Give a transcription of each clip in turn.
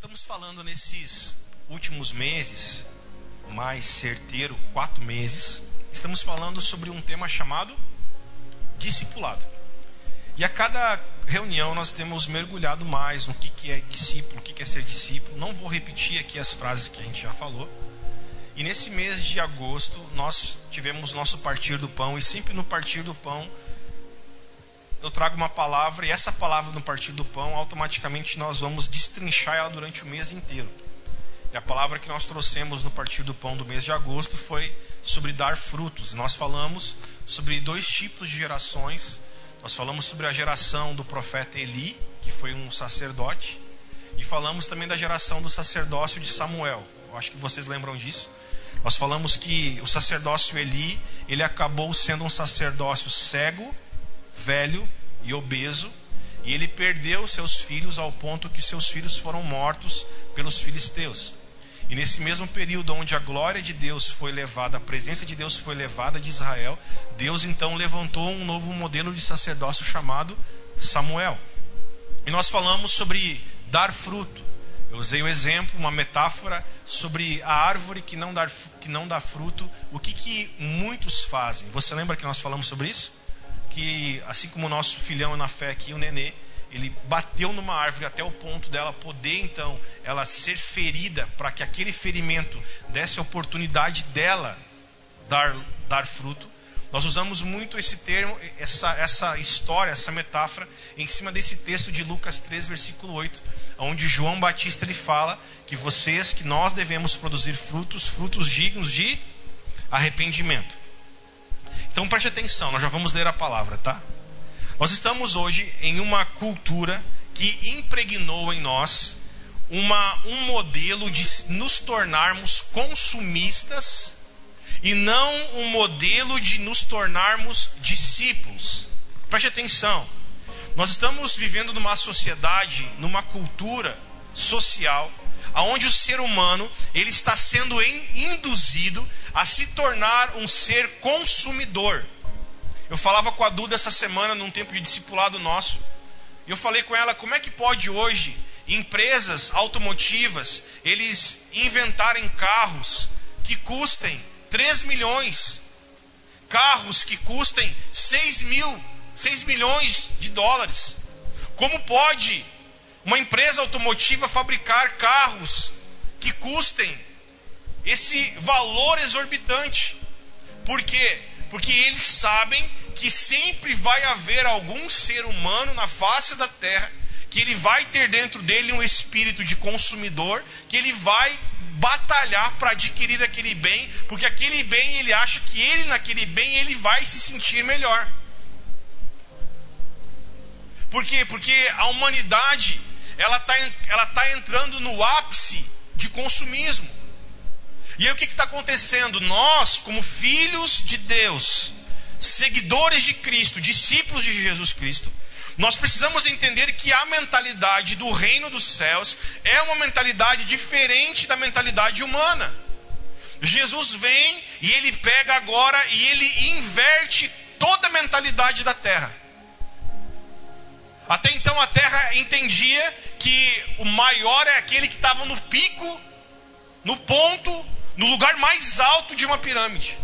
estamos falando nesses últimos meses, mais certeiro, quatro meses, estamos falando sobre um tema chamado discipulado. E a cada reunião nós temos mergulhado mais no que, que é discípulo, o que, que é ser discípulo. Não vou repetir aqui as frases que a gente já falou. E nesse mês de agosto nós tivemos nosso partir do pão, e sempre no partir do pão eu trago uma palavra, e essa palavra no partir do pão, automaticamente nós vamos destrinchar ela durante o mês inteiro. E a palavra que nós trouxemos no partir do pão do mês de agosto foi sobre dar frutos. Nós falamos sobre dois tipos de gerações. Nós falamos sobre a geração do profeta Eli, que foi um sacerdote, e falamos também da geração do sacerdócio de Samuel. Eu acho que vocês lembram disso. Nós falamos que o sacerdócio Eli, ele acabou sendo um sacerdócio cego velho e obeso, e ele perdeu seus filhos ao ponto que seus filhos foram mortos pelos filisteus. E nesse mesmo período onde a glória de Deus foi levada, a presença de Deus foi levada de Israel, Deus então levantou um novo modelo de sacerdócio chamado Samuel. E nós falamos sobre dar fruto. Eu usei um exemplo, uma metáfora sobre a árvore que não dá, que não dá fruto. O que, que muitos fazem? Você lembra que nós falamos sobre isso? Que, assim como o nosso filhão na fé aqui, o nenê, ele bateu numa árvore até o ponto dela poder então ela ser ferida para que aquele ferimento desse a oportunidade dela dar, dar fruto. Nós usamos muito esse termo, essa, essa história, essa metáfora em cima desse texto de Lucas 3, versículo 8, onde João Batista ele fala que vocês, que nós devemos produzir frutos, frutos dignos de arrependimento. Então preste atenção, nós já vamos ler a palavra, tá? Nós estamos hoje em uma cultura que impregnou em nós uma, um modelo de nos tornarmos consumistas e não um modelo de nos tornarmos discípulos. Preste atenção. Nós estamos vivendo numa sociedade, numa cultura social, aonde o ser humano ele está sendo induzido a se tornar um ser consumidor. Eu falava com a Duda essa semana num tempo de discipulado nosso. E eu falei com ela como é que pode hoje empresas automotivas eles inventarem carros que custem 3 milhões, carros que custem 6 mil, 6 milhões de dólares. Como pode uma empresa automotiva fabricar carros que custem esse valor exorbitante. Por quê? Porque eles sabem que sempre vai haver algum ser humano na face da terra que ele vai ter dentro dele um espírito de consumidor, que ele vai batalhar para adquirir aquele bem, porque aquele bem ele acha que ele naquele bem ele vai se sentir melhor. Por quê? Porque a humanidade ela está ela tá entrando no ápice de consumismo. E aí o que está acontecendo? Nós, como filhos de Deus, seguidores de Cristo, discípulos de Jesus Cristo, nós precisamos entender que a mentalidade do reino dos céus é uma mentalidade diferente da mentalidade humana. Jesus vem e ele pega agora e ele inverte toda a mentalidade da terra. Até então a terra entendia que o maior é aquele que estava no pico, no ponto, no lugar mais alto de uma pirâmide.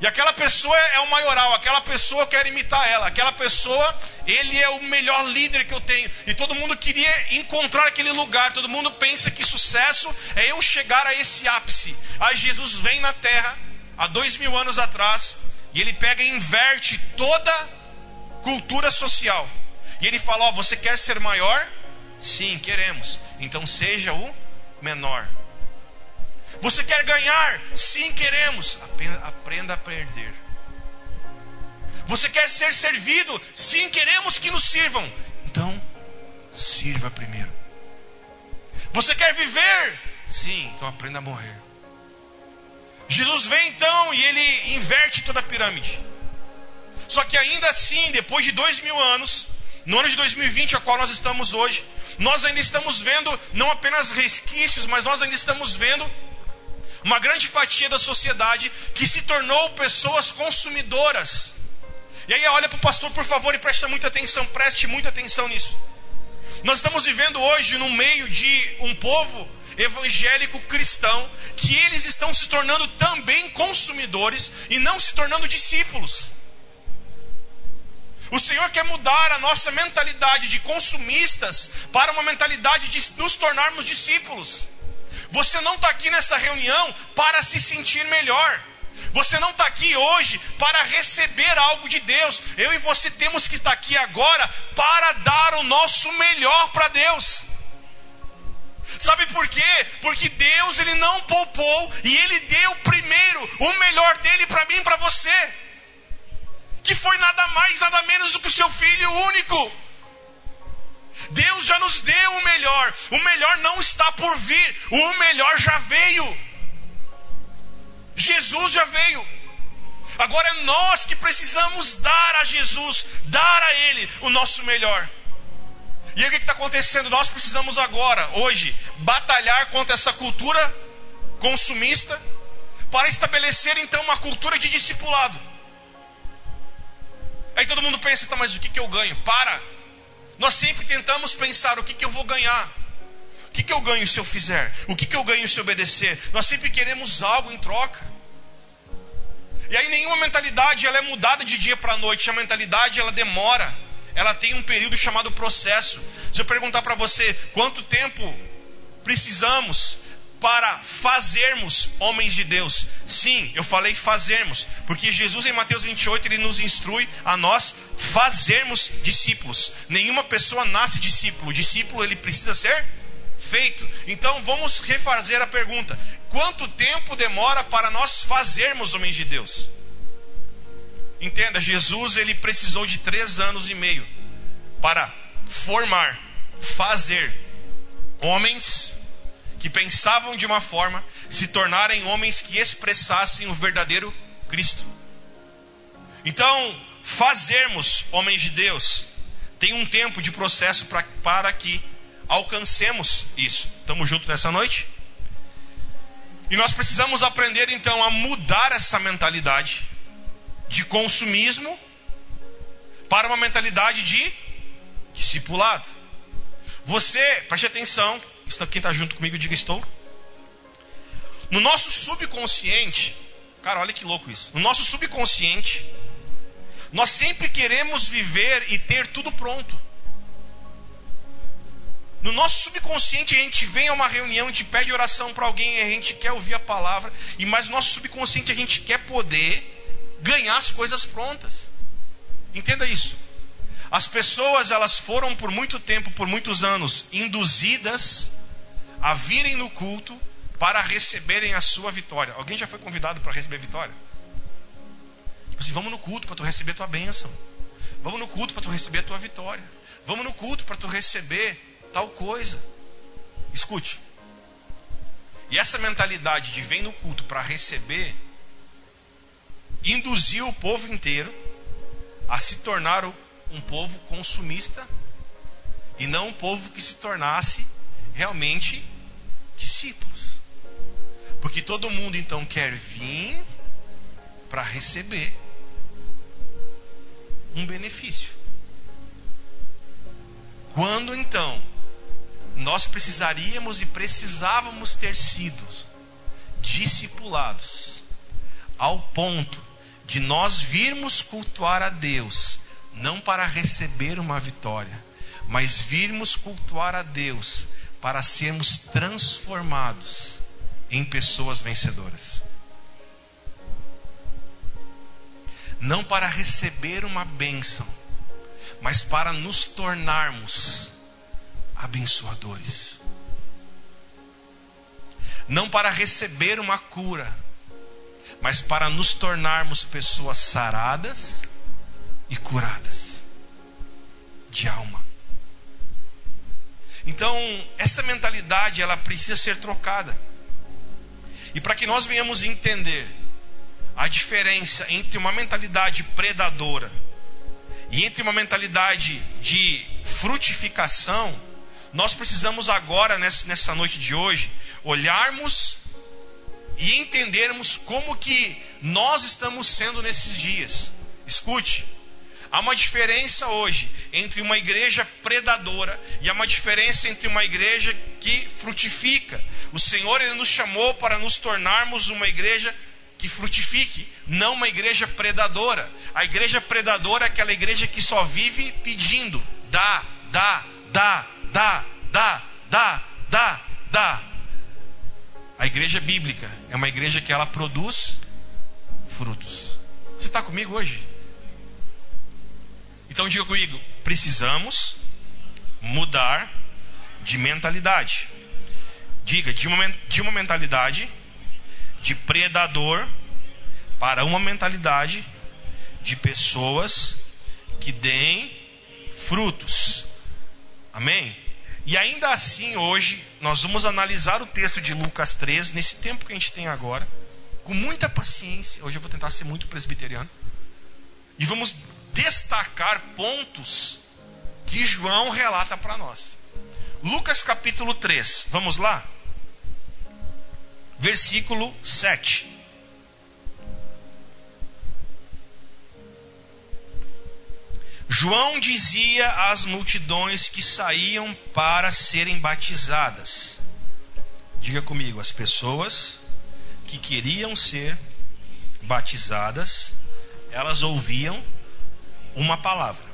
E aquela pessoa é o maioral, aquela pessoa quer imitar ela, aquela pessoa, ele é o melhor líder que eu tenho. E todo mundo queria encontrar aquele lugar, todo mundo pensa que sucesso é eu chegar a esse ápice. Aí Jesus vem na terra, há dois mil anos atrás, e ele pega e inverte toda cultura social. E ele fala: Ó, você quer ser maior? Sim, queremos. Então seja o menor. Você quer ganhar? Sim, queremos. Aprenda a perder. Você quer ser servido? Sim, queremos que nos sirvam. Então, sirva primeiro. Você quer viver? Sim, então aprenda a morrer. Jesus vem então e ele inverte toda a pirâmide. Só que ainda assim, depois de dois mil anos, no ano de 2020, a qual nós estamos hoje, nós ainda estamos vendo não apenas resquícios, mas nós ainda estamos vendo uma grande fatia da sociedade que se tornou pessoas consumidoras. E aí olha para o pastor, por favor, e preste muita atenção, preste muita atenção nisso. Nós estamos vivendo hoje no meio de um povo evangélico cristão que eles estão se tornando também consumidores e não se tornando discípulos. O Senhor quer mudar a nossa mentalidade de consumistas para uma mentalidade de nos tornarmos discípulos. Você não está aqui nessa reunião para se sentir melhor. Você não está aqui hoje para receber algo de Deus. Eu e você temos que estar aqui agora para dar o nosso melhor para Deus. Sabe por quê? Porque Deus ele não poupou e ele deu primeiro o melhor dele para mim e para você. Que foi nada mais, nada menos do que o seu filho único. Deus já nos deu o melhor. O melhor não está por vir. O melhor já veio. Jesus já veio. Agora é nós que precisamos dar a Jesus, dar a Ele o nosso melhor. E aí o que está acontecendo? Nós precisamos agora, hoje, batalhar contra essa cultura consumista para estabelecer então uma cultura de discipulado. Aí todo mundo pensa, tá, mas o que, que eu ganho? Para! Nós sempre tentamos pensar o que, que eu vou ganhar. O que, que eu ganho se eu fizer? O que, que eu ganho se obedecer? Nós sempre queremos algo em troca. E aí nenhuma mentalidade ela é mudada de dia para noite. A mentalidade ela demora. Ela tem um período chamado processo. Se eu perguntar para você quanto tempo precisamos para fazermos homens de Deus. Sim, eu falei fazermos, porque Jesus em Mateus 28 ele nos instrui a nós fazermos discípulos. Nenhuma pessoa nasce discípulo. O discípulo ele precisa ser feito. Então vamos refazer a pergunta: quanto tempo demora para nós fazermos homens de Deus? Entenda, Jesus ele precisou de três anos e meio para formar, fazer homens que pensavam de uma forma se tornarem homens que expressassem o verdadeiro Cristo. Então, fazermos homens de Deus tem um tempo de processo pra, para que alcancemos isso. Estamos juntos nessa noite? E nós precisamos aprender então a mudar essa mentalidade de consumismo para uma mentalidade de discipulado. Você, preste atenção, quem está junto comigo, diga estou. No nosso subconsciente, cara, olha que louco isso. No nosso subconsciente, nós sempre queremos viver e ter tudo pronto. No nosso subconsciente, a gente vem a uma reunião, a gente pede oração para alguém, a gente quer ouvir a palavra, e mas no nosso subconsciente a gente quer poder ganhar as coisas prontas. Entenda isso. As pessoas, elas foram por muito tempo, por muitos anos, induzidas a virem no culto para receberem a sua vitória. Alguém já foi convidado para receber vitória? Tipo assim, vamos no culto para tu receber a tua bênção. Vamos no culto para tu receber a tua vitória. Vamos no culto para tu receber tal coisa. Escute. E essa mentalidade de vem no culto para receber induziu o povo inteiro a se tornar um povo consumista e não um povo que se tornasse realmente discípulos. Porque todo mundo então quer vir para receber um benefício. Quando então nós precisaríamos e precisávamos ter sido discipulados ao ponto de nós virmos cultuar a Deus, não para receber uma vitória, mas virmos cultuar a Deus para sermos transformados em pessoas vencedoras. Não para receber uma bênção, mas para nos tornarmos abençoadores. Não para receber uma cura, mas para nos tornarmos pessoas saradas e curadas de alma. Então, essa mentalidade ela precisa ser trocada. E para que nós venhamos entender a diferença entre uma mentalidade predadora e entre uma mentalidade de frutificação, nós precisamos agora, nessa noite de hoje, olharmos e entendermos como que nós estamos sendo nesses dias. Escute, Há uma diferença hoje entre uma igreja predadora e há uma diferença entre uma igreja que frutifica. O Senhor ele nos chamou para nos tornarmos uma igreja que frutifique, não uma igreja predadora. A igreja predadora é aquela igreja que só vive pedindo: dá, dá, dá, dá, dá, dá, dá, dá. A igreja bíblica é uma igreja que ela produz frutos. Você está comigo hoje? Então diga comigo: precisamos mudar de mentalidade. Diga, de uma, de uma mentalidade de predador para uma mentalidade de pessoas que deem frutos. Amém? E ainda assim, hoje, nós vamos analisar o texto de Lucas 3, nesse tempo que a gente tem agora, com muita paciência. Hoje eu vou tentar ser muito presbiteriano. E vamos destacar pontos que João relata para nós. Lucas capítulo 3, vamos lá? Versículo 7. João dizia às multidões que saíam para serem batizadas. Diga comigo, as pessoas que queriam ser batizadas, elas ouviam uma palavra.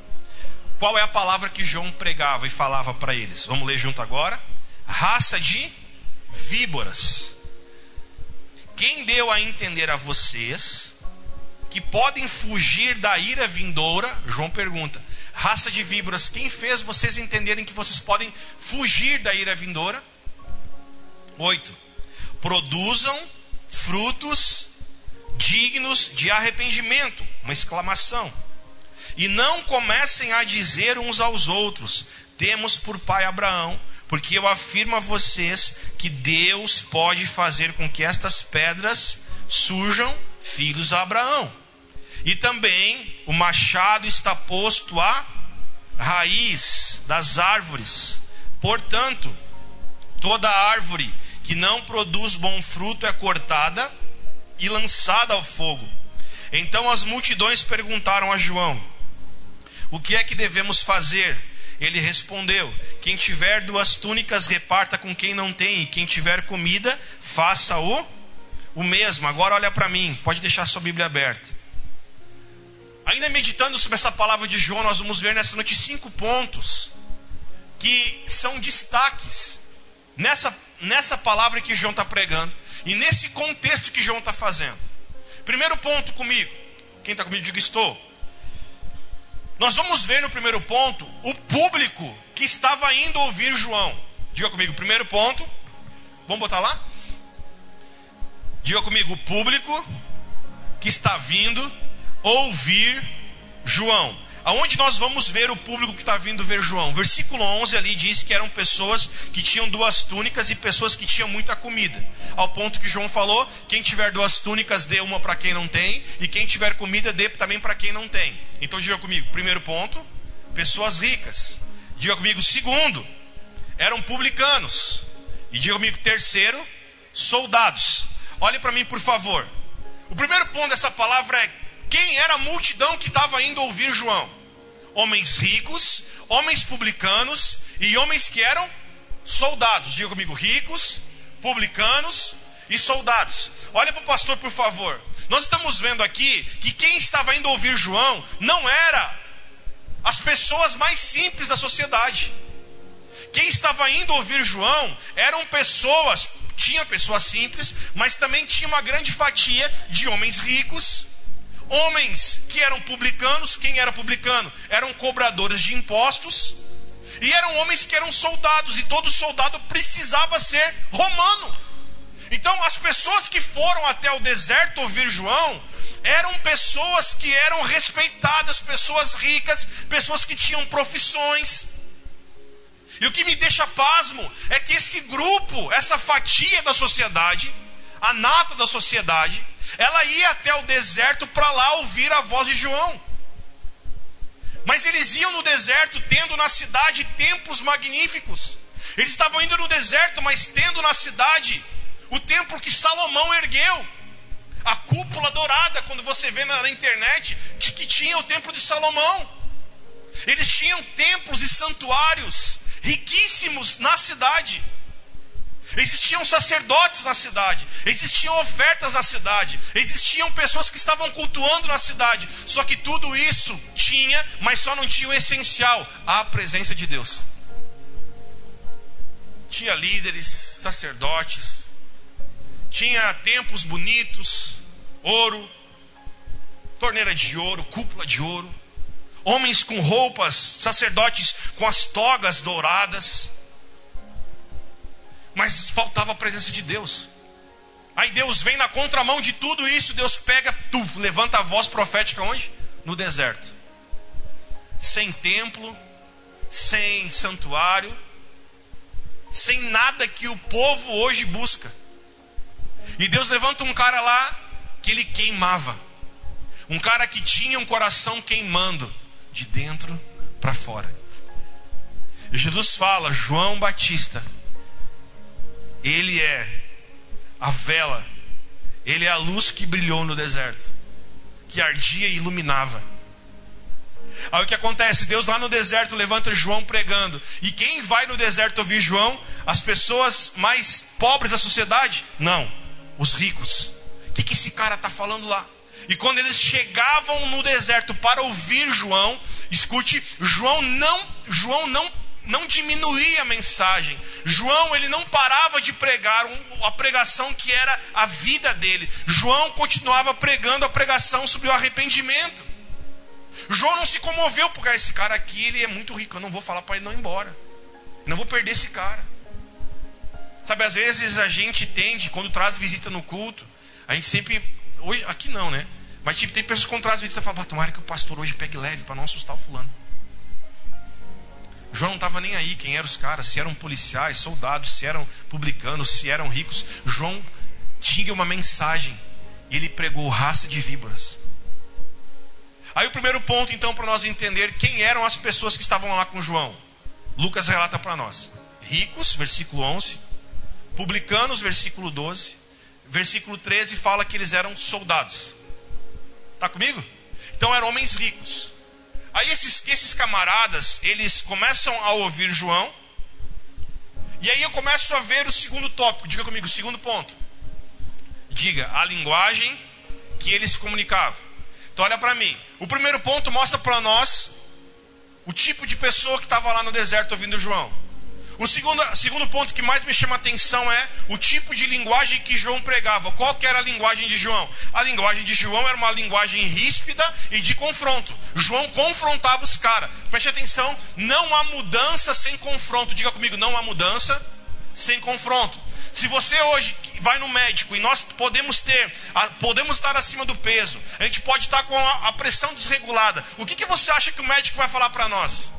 Qual é a palavra que João pregava e falava para eles? Vamos ler junto agora? Raça de víboras. Quem deu a entender a vocês que podem fugir da ira vindoura? João pergunta. Raça de víboras, quem fez vocês entenderem que vocês podem fugir da ira vindoura? 8. Produzam frutos dignos de arrependimento. Uma exclamação. E não comecem a dizer uns aos outros: Temos por pai Abraão, porque eu afirmo a vocês que Deus pode fazer com que estas pedras surjam filhos a Abraão. E também o machado está posto à raiz das árvores. Portanto, toda árvore que não produz bom fruto é cortada e lançada ao fogo. Então as multidões perguntaram a João: o que é que devemos fazer? Ele respondeu: Quem tiver duas túnicas, reparta com quem não tem, e quem tiver comida, faça o, o mesmo. Agora olha para mim, pode deixar sua Bíblia aberta. Ainda meditando sobre essa palavra de João, nós vamos ver nessa noite cinco pontos que são destaques nessa, nessa palavra que João está pregando e nesse contexto que João está fazendo. Primeiro ponto comigo. Quem está comigo, diga estou. Nós vamos ver no primeiro ponto o público que estava indo ouvir João. Diga comigo, primeiro ponto. Vamos botar lá? Diga comigo, o público que está vindo ouvir João. Aonde nós vamos ver o público que está vindo ver João? Versículo 11 ali diz que eram pessoas que tinham duas túnicas e pessoas que tinham muita comida. Ao ponto que João falou: quem tiver duas túnicas, dê uma para quem não tem, e quem tiver comida, dê também para quem não tem. Então diga comigo: primeiro ponto, pessoas ricas. Diga comigo: segundo, eram publicanos. E diga comigo: terceiro, soldados. Olhe para mim, por favor. O primeiro ponto dessa palavra é quem era a multidão que estava indo ouvir João? Homens ricos, homens publicanos e homens que eram soldados. Diga comigo: ricos, publicanos e soldados. Olha para o pastor, por favor. Nós estamos vendo aqui que quem estava indo ouvir João não era as pessoas mais simples da sociedade. Quem estava indo ouvir João eram pessoas, tinha pessoas simples, mas também tinha uma grande fatia de homens ricos homens que eram publicanos, quem era publicano? Eram cobradores de impostos, e eram homens que eram soldados, e todo soldado precisava ser romano. Então, as pessoas que foram até o deserto ouvir João eram pessoas que eram respeitadas, pessoas ricas, pessoas que tinham profissões. E o que me deixa pasmo é que esse grupo, essa fatia da sociedade, a nata da sociedade, ela ia até o deserto para lá ouvir a voz de João. Mas eles iam no deserto tendo na cidade templos magníficos. Eles estavam indo no deserto, mas tendo na cidade o templo que Salomão ergueu. a cúpula dourada, quando você vê na, internet, que, que tinha o templo de Salomão. Eles tinham templos e santuários riquíssimos na cidade. Existiam sacerdotes na cidade, existiam ofertas na cidade, existiam pessoas que estavam cultuando na cidade. Só que tudo isso tinha, mas só não tinha o essencial: a presença de Deus. Tinha líderes, sacerdotes, tinha templos bonitos, ouro, torneira de ouro, cúpula de ouro, homens com roupas, sacerdotes com as togas douradas mas faltava a presença de Deus. Aí Deus vem na contramão de tudo isso, Deus pega, tu, levanta a voz profética onde? No deserto. Sem templo, sem santuário, sem nada que o povo hoje busca. E Deus levanta um cara lá que ele queimava. Um cara que tinha um coração queimando de dentro para fora. Jesus fala, João Batista, ele é a vela, ele é a luz que brilhou no deserto, que ardia e iluminava. Aí o que acontece? Deus lá no deserto levanta João pregando. E quem vai no deserto ouvir João? As pessoas mais pobres da sociedade? Não, os ricos. O que, que esse cara está falando lá? E quando eles chegavam no deserto para ouvir João, escute, João não, João não não diminuía a mensagem. João, ele não parava de pregar a pregação que era a vida dele. João continuava pregando a pregação sobre o arrependimento. João não se comoveu porque esse cara aqui, ele é muito rico, eu não vou falar para ele não ir embora. Não vou perder esse cara. Sabe, às vezes a gente tende, quando traz visita no culto, a gente sempre, hoje, aqui não, né? Mas tipo, tem pessoas que quando traz visita falam, tomara que o pastor hoje pegue leve para não assustar o fulano. João não estava nem aí quem eram os caras, se eram policiais, soldados, se eram publicanos, se eram ricos. João tinha uma mensagem e ele pregou raça de víboras. Aí o primeiro ponto, então, para nós entender quem eram as pessoas que estavam lá com João. Lucas relata para nós: ricos, versículo 11, publicanos, versículo 12, versículo 13 fala que eles eram soldados. Está comigo? Então eram homens ricos. Aí esses, esses camaradas, eles começam a ouvir João. E aí eu começo a ver o segundo tópico. Diga comigo, o segundo ponto. Diga, a linguagem que eles se comunicavam. Então olha para mim. O primeiro ponto mostra para nós o tipo de pessoa que estava lá no deserto ouvindo João. O segundo, segundo ponto que mais me chama a atenção é o tipo de linguagem que João pregava. Qual que era a linguagem de João? A linguagem de João era uma linguagem ríspida e de confronto. João confrontava os caras. Preste atenção, não há mudança sem confronto. Diga comigo, não há mudança sem confronto. Se você hoje vai no médico e nós podemos ter, podemos estar acima do peso, a gente pode estar com a, pressão desregulada. O que, que você acha que o médico vai falar para nós?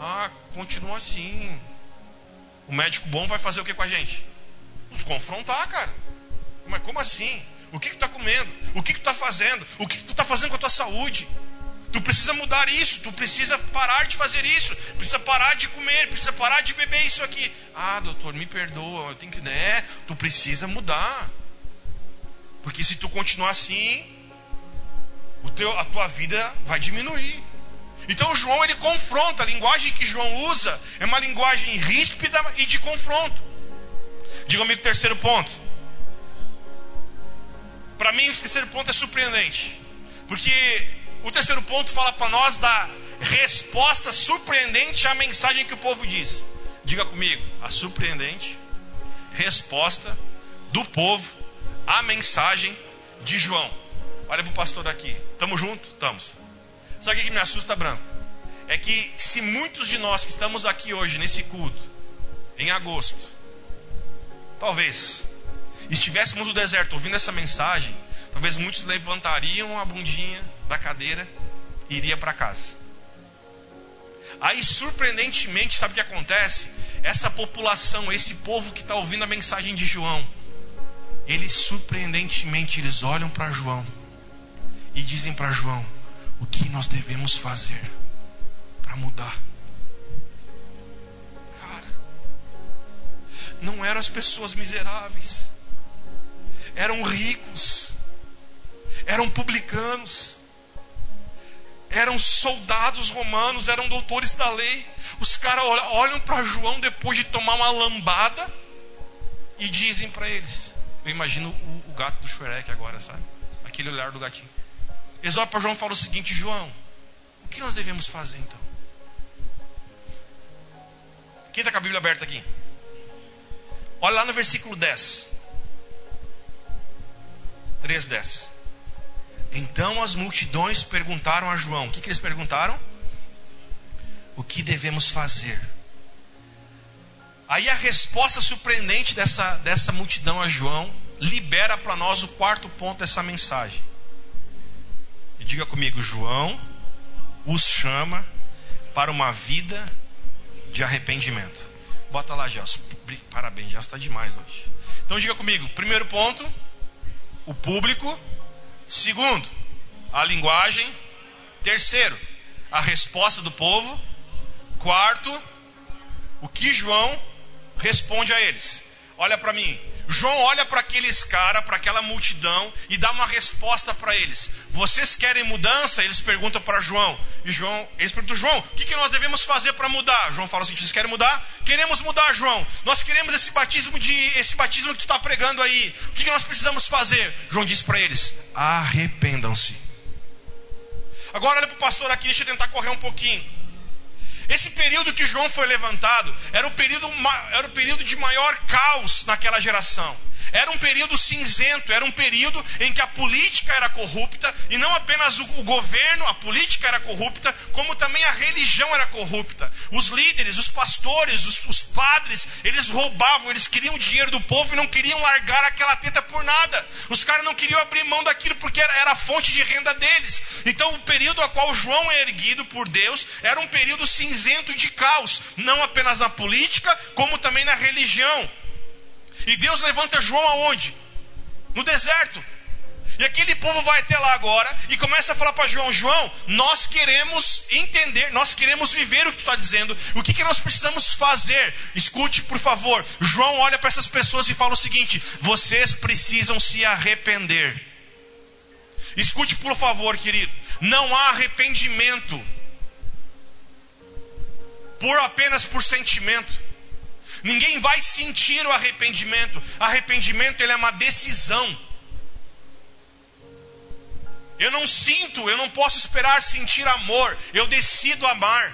Ah, continua assim. O médico bom vai fazer o que com a gente? Nos confrontar, cara. Mas como assim? O que, que tu está comendo? O que, que tu está fazendo? O que, que tu está fazendo com a tua saúde? Tu precisa mudar isso, tu precisa parar de fazer isso, precisa parar de comer, precisa parar de beber isso aqui. Ah, doutor, me perdoa, eu tenho que. Né? Tu precisa mudar. Porque se tu continuar assim, o teu, a tua vida vai diminuir. Então João ele confronta, a linguagem que João usa é uma linguagem ríspida e de confronto. Diga comigo o terceiro ponto. Para mim, o terceiro ponto é surpreendente. Porque o terceiro ponto fala para nós da resposta surpreendente à mensagem que o povo diz. Diga comigo, a surpreendente resposta do povo à mensagem de João. Olha para o pastor daqui. Estamos juntos? Estamos. Sabe o que me assusta, Branco? É que se muitos de nós que estamos aqui hoje, nesse culto, em agosto, talvez estivéssemos no deserto ouvindo essa mensagem, talvez muitos levantariam a bundinha da cadeira e iria para casa. Aí, surpreendentemente, sabe o que acontece? Essa população, esse povo que está ouvindo a mensagem de João, eles surpreendentemente eles olham para João e dizem para João: o que nós devemos fazer para mudar. Cara, não eram as pessoas miseráveis, eram ricos, eram publicanos, eram soldados romanos, eram doutores da lei. Os caras olham para João depois de tomar uma lambada e dizem para eles: Eu imagino o, o, gato do Shrek agora, sabe? Aquele olhar do gatinho. Olham para João falam o seguinte: João, o que nós devemos fazer então? Quem está com a Bíblia aberta aqui? Olha lá no versículo 10. 3, 10. Então as multidões perguntaram a João: O que, que eles perguntaram? O que devemos fazer? Aí a resposta surpreendente dessa, dessa multidão a João libera para nós o quarto ponto dessa mensagem. Diga comigo: João os chama para uma vida de arrependimento. Bota lá, Gelson. Parabéns, Gelson está demais hoje. Então diga comigo: primeiro ponto, o público. Segundo, a linguagem. Terceiro, a resposta do povo. Quarto, o que João responde a eles. Olha para mim. João olha para aqueles caras, para aquela multidão e dá uma resposta para eles. Vocês querem mudança? Eles perguntam para João. E João, eles perguntam: João, o que, que nós devemos fazer para mudar? João fala assim: Vocês querem mudar? Queremos mudar, João. Nós queremos esse batismo de esse batismo que tu está pregando aí. O que, que nós precisamos fazer? João diz para eles: Arrependam-se. Agora olha para o pastor aqui, deixa eu tentar correr um pouquinho. Esse período que João foi levantado era o período, era o período de maior caos naquela geração. Era um período cinzento, era um período em que a política era corrupta, e não apenas o, governo, a política era corrupta, como também a religião era corrupta. Os líderes, os pastores, os, os padres, eles roubavam, eles queriam o dinheiro do povo e não queriam largar aquela teta por nada. Os caras não queriam abrir mão daquilo porque era, era a fonte de renda deles. Então, o período a qual João é erguido por Deus era um período cinzento de caos, não apenas na política, como também na religião. E Deus levanta João aonde? No deserto. E aquele povo vai até lá agora e começa a falar para João: João, nós queremos entender, nós queremos viver o que tu está dizendo. O que, que nós precisamos fazer? Escute, por favor. João olha para essas pessoas e fala o seguinte: vocês precisam se arrepender. Escute, por favor, querido. Não há arrependimento por apenas por sentimento. Ninguém vai sentir o arrependimento. Arrependimento ele é uma decisão. Eu não sinto, eu não posso esperar sentir amor. Eu decido amar.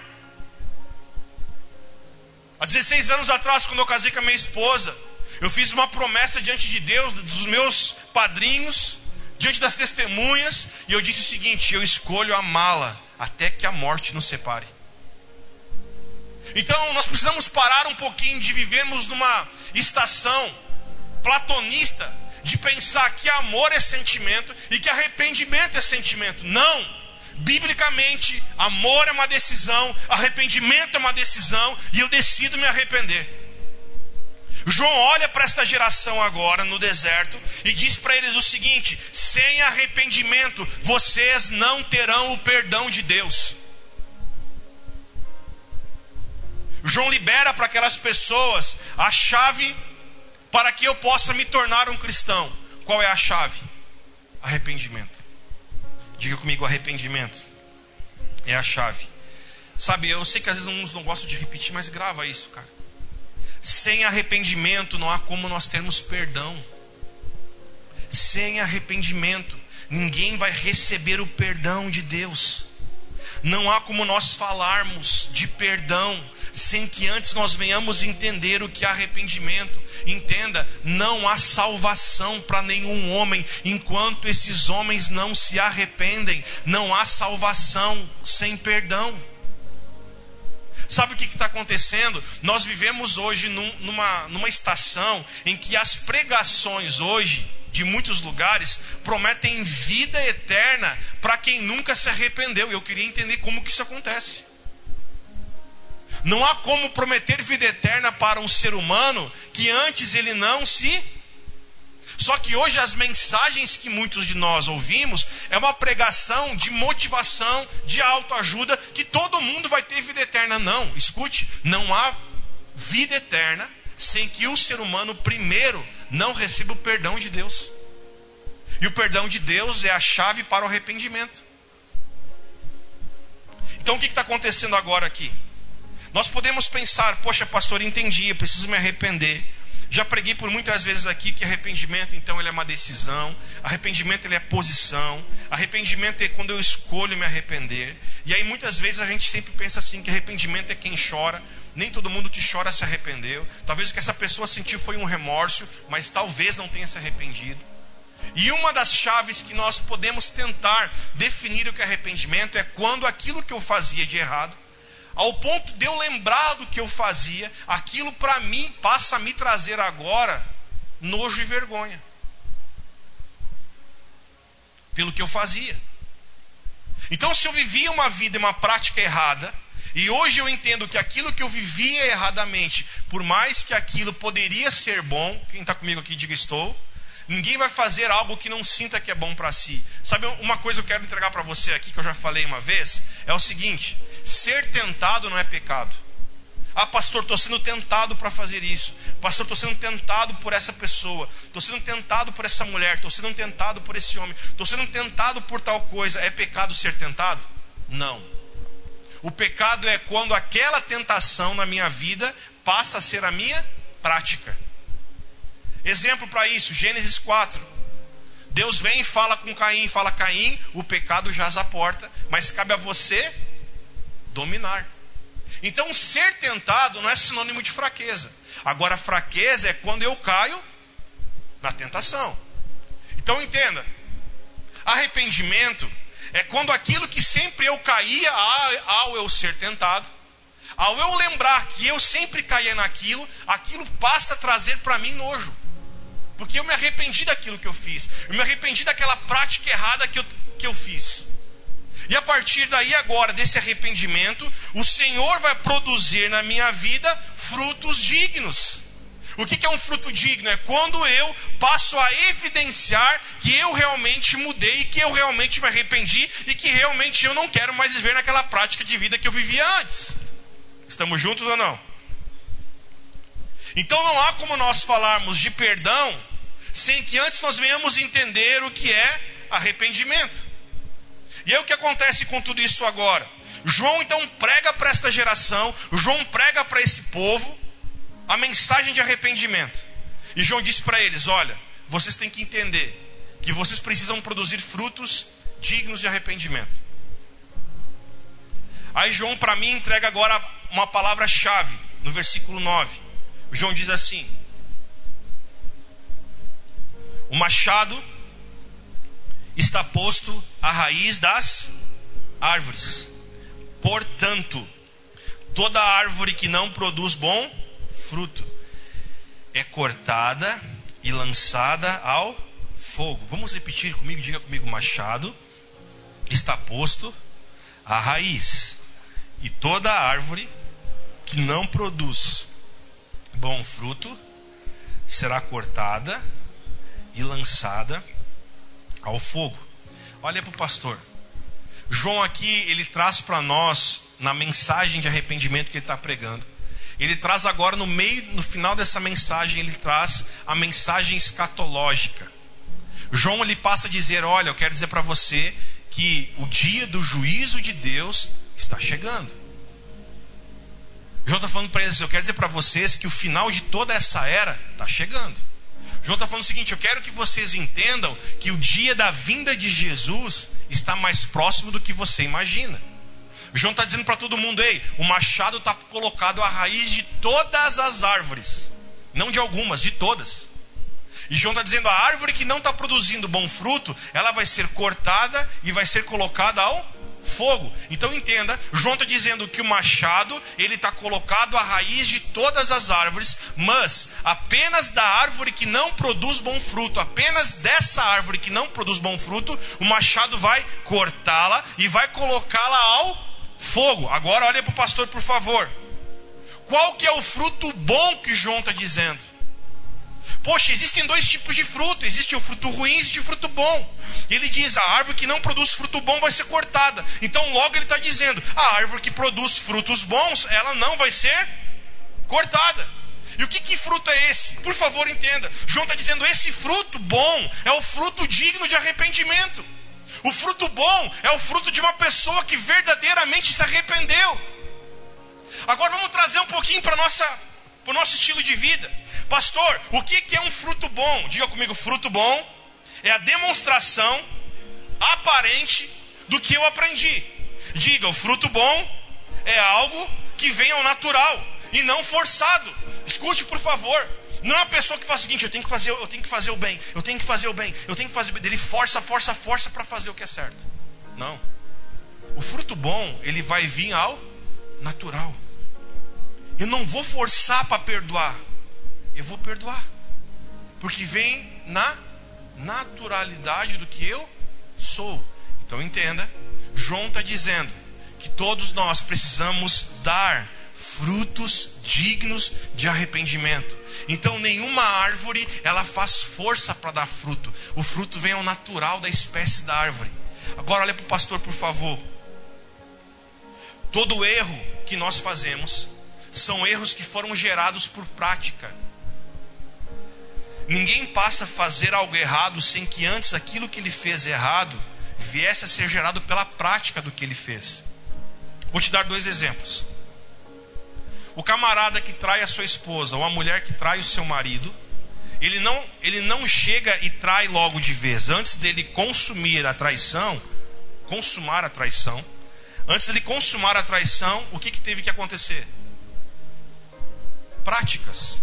Há 16 anos atrás, quando eu casei com a minha esposa, eu fiz uma promessa diante de Deus, dos meus padrinhos, diante das testemunhas, e eu disse o seguinte: eu escolho amá-la até que a morte nos separe. Então nós precisamos parar um pouquinho de vivermos numa estação platonista de pensar que amor é sentimento e que arrependimento é sentimento. Não! Biblicamente, amor é uma decisão, arrependimento é uma decisão e eu decido me arrepender. João olha para esta geração agora no deserto e diz para eles o seguinte: sem arrependimento vocês não terão o perdão de Deus. João libera para aquelas pessoas a chave para que eu possa me tornar um cristão. Qual é a chave? Arrependimento. Diga comigo, arrependimento é a chave. Sabe, eu sei que às vezes uns não gostam de repetir, mas grava isso, cara. Sem arrependimento não há como nós termos perdão. Sem arrependimento, ninguém vai receber o perdão de Deus. Não há como nós falarmos de perdão sem que antes nós venhamos entender o que é arrependimento. Entenda, não há salvação para nenhum homem enquanto esses homens não se arrependem. Não há salvação sem perdão. Sabe o que está acontecendo? Nós vivemos hoje num, numa, numa estação em que as pregações hoje, de muitos lugares, prometem vida eterna para quem nunca se arrependeu. Eu queria entender como que isso acontece. Não há como prometer vida eterna para um ser humano que antes ele não se. Só que hoje as mensagens que muitos de nós ouvimos é uma pregação de motivação, de autoajuda, que todo mundo vai ter vida eterna. Não, escute, não há vida eterna sem que o ser humano primeiro não receba o perdão de Deus. E o perdão de Deus é a chave para o arrependimento. Então o que está acontecendo agora aqui? Nós podemos pensar, poxa, pastor, entendi, eu preciso me arrepender. Já preguei por muitas vezes aqui que arrependimento, então, ele é uma decisão. Arrependimento, ele é posição. Arrependimento é quando eu escolho me arrepender. E aí, muitas vezes, a gente sempre pensa assim, que arrependimento é quem chora. Nem todo mundo que chora se arrependeu. Talvez o que essa pessoa sentiu foi um remorso, mas talvez não tenha se arrependido. E uma das chaves que nós podemos tentar definir o que é arrependimento é quando aquilo que eu fazia de errado ao ponto de eu lembrar do que eu fazia, aquilo para mim passa a me trazer agora nojo e vergonha. Pelo que eu fazia. Então, se eu vivia uma vida e uma prática errada, e hoje eu entendo que aquilo que eu vivia erradamente, por mais que aquilo poderia ser bom, quem está comigo aqui, diga estou Ninguém vai fazer algo que não sinta que é bom para si. Sabe uma coisa que eu quero entregar para você aqui, que eu já falei uma vez? É o seguinte: ser tentado não é pecado. Ah, pastor, estou sendo tentado para fazer isso. Pastor, estou sendo tentado por essa pessoa. Estou sendo tentado por essa mulher. Estou sendo tentado por esse homem. Estou sendo tentado por tal coisa. É pecado ser tentado? Não. O pecado é quando aquela tentação na minha vida passa a ser a minha prática. Exemplo para isso, Gênesis 4. Deus vem e fala com Caim, fala: Caim, o pecado jaz à porta, mas cabe a você dominar. Então, ser tentado não é sinônimo de fraqueza. Agora, fraqueza é quando eu caio na tentação. Então, entenda: arrependimento é quando aquilo que sempre eu caía ao eu ser tentado, ao eu lembrar que eu sempre caía naquilo, aquilo passa a trazer para mim nojo. Porque eu me arrependi daquilo que eu fiz. Eu me arrependi daquela prática errada que eu, que eu fiz. E a partir daí, agora, desse arrependimento, o Senhor vai produzir na minha vida frutos dignos. O que é um fruto digno? É quando eu passo a evidenciar que eu realmente mudei, que eu realmente me arrependi e que realmente eu não quero mais viver naquela prática de vida que eu vivia antes. Estamos juntos ou não? Então não há como nós falarmos de perdão sem que antes nós venhamos entender o que é arrependimento. E aí o que acontece com tudo isso agora? João então prega para esta geração, João prega para esse povo a mensagem de arrependimento. E João diz para eles: olha, vocês têm que entender que vocês precisam produzir frutos dignos de arrependimento. Aí João para mim entrega agora uma palavra-chave no versículo 9. João diz assim: o machado está posto à raiz das árvores. Portanto, toda árvore que não produz bom fruto é cortada e lançada ao fogo. Vamos repetir comigo, diga comigo: machado está posto à raiz, e toda árvore que não produz bom fruto será cortada e lançada ao fogo. Olha para o pastor. João aqui, ele traz para nós, na mensagem de arrependimento que ele está pregando, ele traz agora no meio, no final dessa mensagem, ele traz a mensagem escatológica. João ele passa a dizer: Olha, eu quero dizer para você que o dia do juízo de Deus está chegando. João está falando para eles: Eu quero dizer para vocês que o final de toda essa era está chegando. João está falando o seguinte: eu quero que vocês entendam que o dia da vinda de Jesus está mais próximo do que você imagina. João está dizendo para todo mundo: ei, o machado está colocado à raiz de todas as árvores, não de algumas, de todas. E João está dizendo: a árvore que não está produzindo bom fruto, ela vai ser cortada e vai ser colocada ao fogo. Então entenda, João está dizendo que o machado ele está colocado à raiz de todas as árvores, mas apenas da árvore que não produz bom fruto, apenas dessa árvore que não produz bom fruto, o machado vai cortá-la e vai colocá-la ao fogo. Agora olha para o pastor, por favor. Qual que é o fruto bom que João está dizendo? Poxa, existem dois tipos de fruto: existe o fruto ruim e existe o fruto bom. Ele diz: a árvore que não produz fruto bom vai ser cortada. Então, logo ele está dizendo: a árvore que produz frutos bons, ela não vai ser cortada. E o que, que fruto é esse? Por favor, entenda. João está dizendo: esse fruto bom é o fruto digno de arrependimento. O fruto bom é o fruto de uma pessoa que verdadeiramente se arrependeu. Agora vamos trazer um pouquinho para o nosso estilo de vida. Pastor, o que, é um fruto bom? Diga comigo: fruto bom é a demonstração aparente do que eu aprendi. Diga, o fruto bom é algo que vem ao natural e não forçado. Escute, por favor. Não é uma pessoa que faz o seguinte: eu tenho que fazer, eu tenho que fazer o bem, eu tenho que fazer o bem, eu tenho que fazer o bem. Ele força, força, força para fazer o que é certo. Não. O fruto bom, ele vai vir ao natural. Eu não vou forçar para perdoar. Eu vou perdoar. Porque vem na naturalidade do que eu sou. Então entenda, João está dizendo que todos nós precisamos dar frutos dignos de arrependimento. Então nenhuma árvore ela faz força para dar fruto. O fruto vem ao natural da espécie da árvore. Agora olha para o pastor, por favor. Todo erro que nós fazemos são erros que foram gerados por prática. Ninguém passa a fazer algo errado sem que antes aquilo que ele fez errado viesse a ser gerado pela prática do que ele fez. Vou te dar dois exemplos. O camarada que trai a sua esposa, ou a mulher que trai o seu marido, ele não, ele não chega e trai logo de vez. Antes dele consumir a traição, consumar a traição, antes dele consumar a traição, o que, que teve que acontecer? Práticas.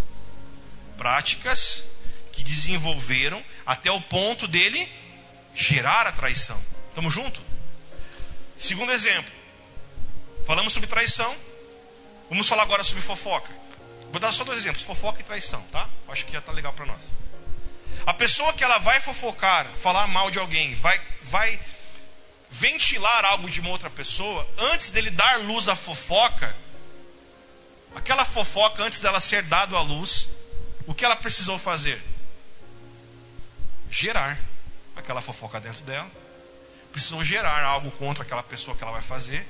Práticas que desenvolveram até o ponto dele gerar a traição. Estamos juntos? Segundo exemplo, falamos sobre traição, vamos falar agora sobre fofoca. Vou dar só dois exemplos: fofoca e traição, tá? Acho que já está legal para nós. A pessoa que ela vai fofocar, falar mal de alguém, vai, vai ventilar algo de uma outra pessoa, antes dele dar luz à fofoca, aquela fofoca, antes dela ser dado à luz, o que ela precisou fazer? gerar aquela fofoca dentro dela, precisou gerar algo contra aquela pessoa que ela vai fazer,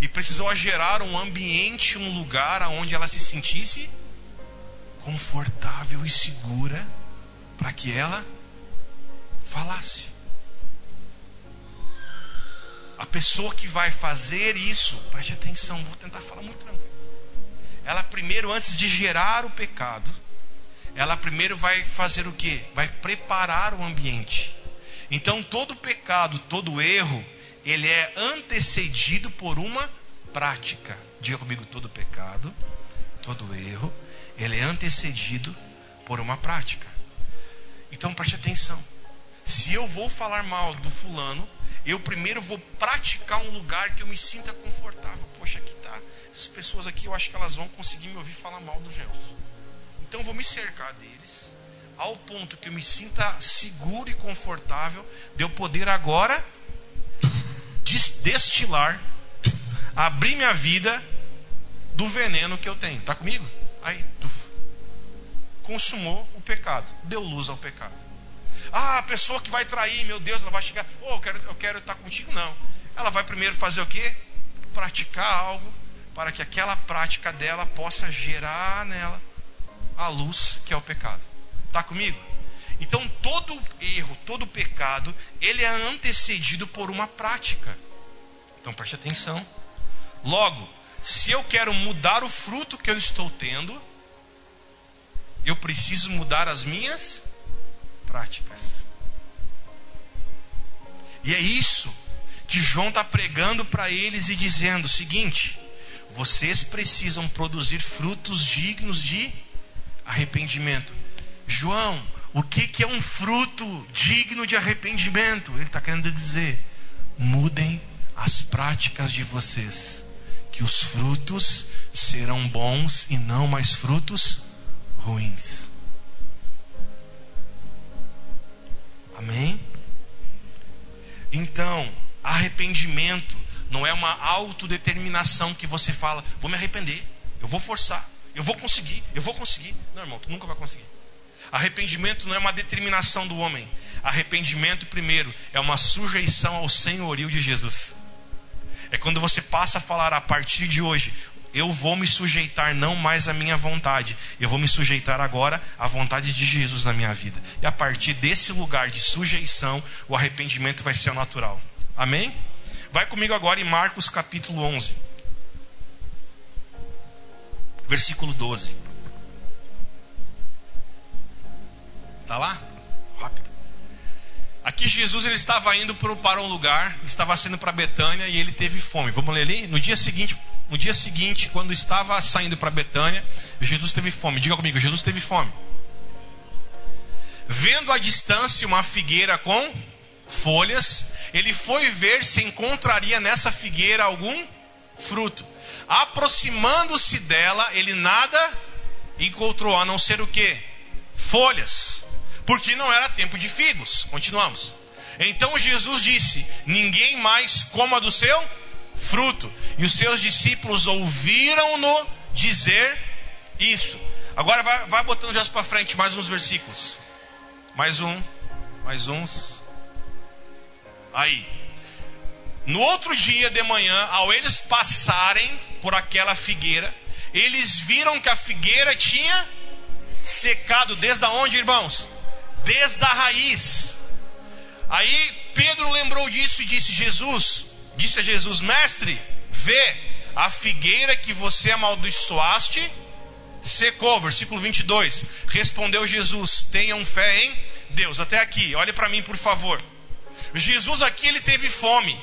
e precisou gerar um ambiente, um lugar onde ela se sentisse confortável e segura para que ela falasse. A pessoa que vai fazer isso, preste atenção, vou tentar falar muito tranquilo. Ela primeiro, antes de gerar o pecado, ela primeiro vai fazer o que? Vai preparar o ambiente. Então todo pecado, todo erro, ele é antecedido por uma prática. Diga comigo, todo pecado, todo erro, ele é antecedido por uma prática. Então preste atenção. Se eu vou falar mal do fulano, eu primeiro vou praticar um lugar que eu me sinta confortável. Poxa, aqui tá. Essas pessoas aqui, eu acho que elas vão conseguir me ouvir falar mal do Gelson. Então eu vou me cercar deles, ao ponto que eu me sinta seguro e confortável de eu poder agora destilar, abrir minha vida do veneno que eu tenho. Está comigo? Aí, tuf, consumou o pecado, deu luz ao pecado. Ah, a pessoa que vai trair, meu Deus, ela vai chegar, oh, eu quero, eu quero estar contigo. Não. Ela vai primeiro fazer o quê? Praticar algo para que aquela prática dela possa gerar nela a luz que é o pecado. Está comigo? Então todo erro, todo pecado, ele é antecedido por uma prática. Então preste atenção. Logo, se eu quero mudar o fruto que eu estou tendo, eu preciso mudar as minhas práticas. E é isso que João está pregando para eles e dizendo o seguinte: vocês precisam produzir frutos dignos de arrependimento. João, o que, que é um fruto digno de arrependimento? Ele está querendo dizer: mudem as práticas de vocês, que os frutos serão bons e não mais frutos ruins. Amém? Então, arrependimento não é uma autodeterminação que você fala, vou me arrepender, eu vou forçar. Eu vou conseguir, eu vou conseguir. Não, irmão, tu nunca vai conseguir. Arrependimento não é uma determinação do homem. Arrependimento, primeiro, é uma sujeição ao senhorio de Jesus. É quando você passa a falar a partir de hoje: eu vou me sujeitar não mais à minha vontade, eu vou me sujeitar agora à vontade de Jesus na minha vida. E a partir desse lugar de sujeição, o arrependimento vai ser natural. Amém? Vai comigo agora em Marcos capítulo 11, versículo 12. Tá lá? Rápido. Aqui Jesus ele estava indo para um lugar, estava saindo para Betânia e ele teve fome. Vamos ler ali? No dia seguinte, no dia seguinte, quando estava saindo para Betânia, Jesus teve fome. Diga comigo, Jesus teve fome. Vendo à distância uma figueira com folhas, ele foi ver se encontraria nessa figueira algum fruto. Aproximando-se dela, ele nada encontrou a não ser o que? Folhas porque não era tempo de figos. Continuamos. Então Jesus disse: Ninguém mais coma do seu fruto. E os seus discípulos ouviram-no dizer isso. Agora vai, vai botando já para frente mais uns versículos. Mais um, mais uns. Aí. No outro dia de manhã, ao eles passarem por aquela figueira, eles viram que a figueira tinha secado desde onde, irmãos? desde a raiz. Aí Pedro lembrou disso e disse: Jesus, disse a Jesus, mestre, vê, a figueira que você amaldiçoaste secou. Versículo 22. Respondeu Jesus: Tenham fé em Deus. Até aqui, olhe para mim, por favor. Jesus aqui ele teve fome.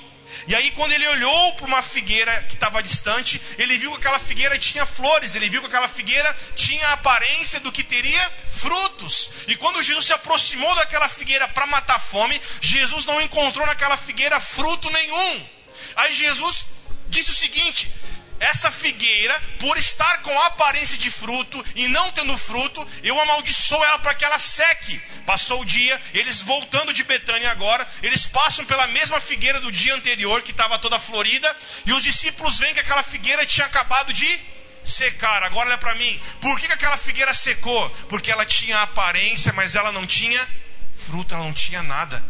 E aí, quando ele olhou para uma figueira que estava distante, ele viu que aquela figueira tinha flores, ele viu que aquela figueira tinha a aparência do que teria frutos. E quando Jesus se aproximou daquela figueira para matar a fome, Jesus não encontrou naquela figueira fruto nenhum. Aí Jesus disse o seguinte: essa figueira, por estar com aparência de fruto e não tendo fruto, eu amaldiçoo ela para que ela seque. Passou o dia, eles voltando de Betânia agora, eles passam pela mesma figueira do dia anterior, que estava toda florida, e os discípulos veem que aquela figueira tinha acabado de secar. Agora olha para mim, por que, que aquela figueira secou? Porque ela tinha aparência, mas ela não tinha fruto, ela não tinha nada.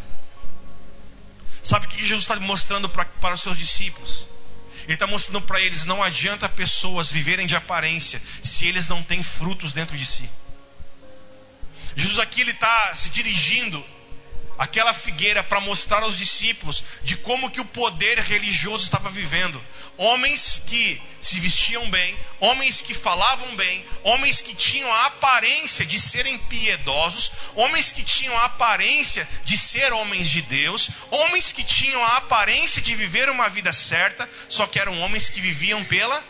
Sabe o que Jesus está mostrando para os seus discípulos? Ele está mostrando para eles: não adianta pessoas viverem de aparência se eles não têm frutos dentro de si. Jesus aqui ele está se dirigindo àquela figueira para mostrar aos discípulos de como que o poder religioso estava vivendo. Homens que se vestiam bem, homens que falavam bem, homens que tinham a aparência de serem piedosos, homens que tinham a aparência de ser homens de Deus, homens que tinham a aparência de viver uma vida certa, só que eram homens que viviam pela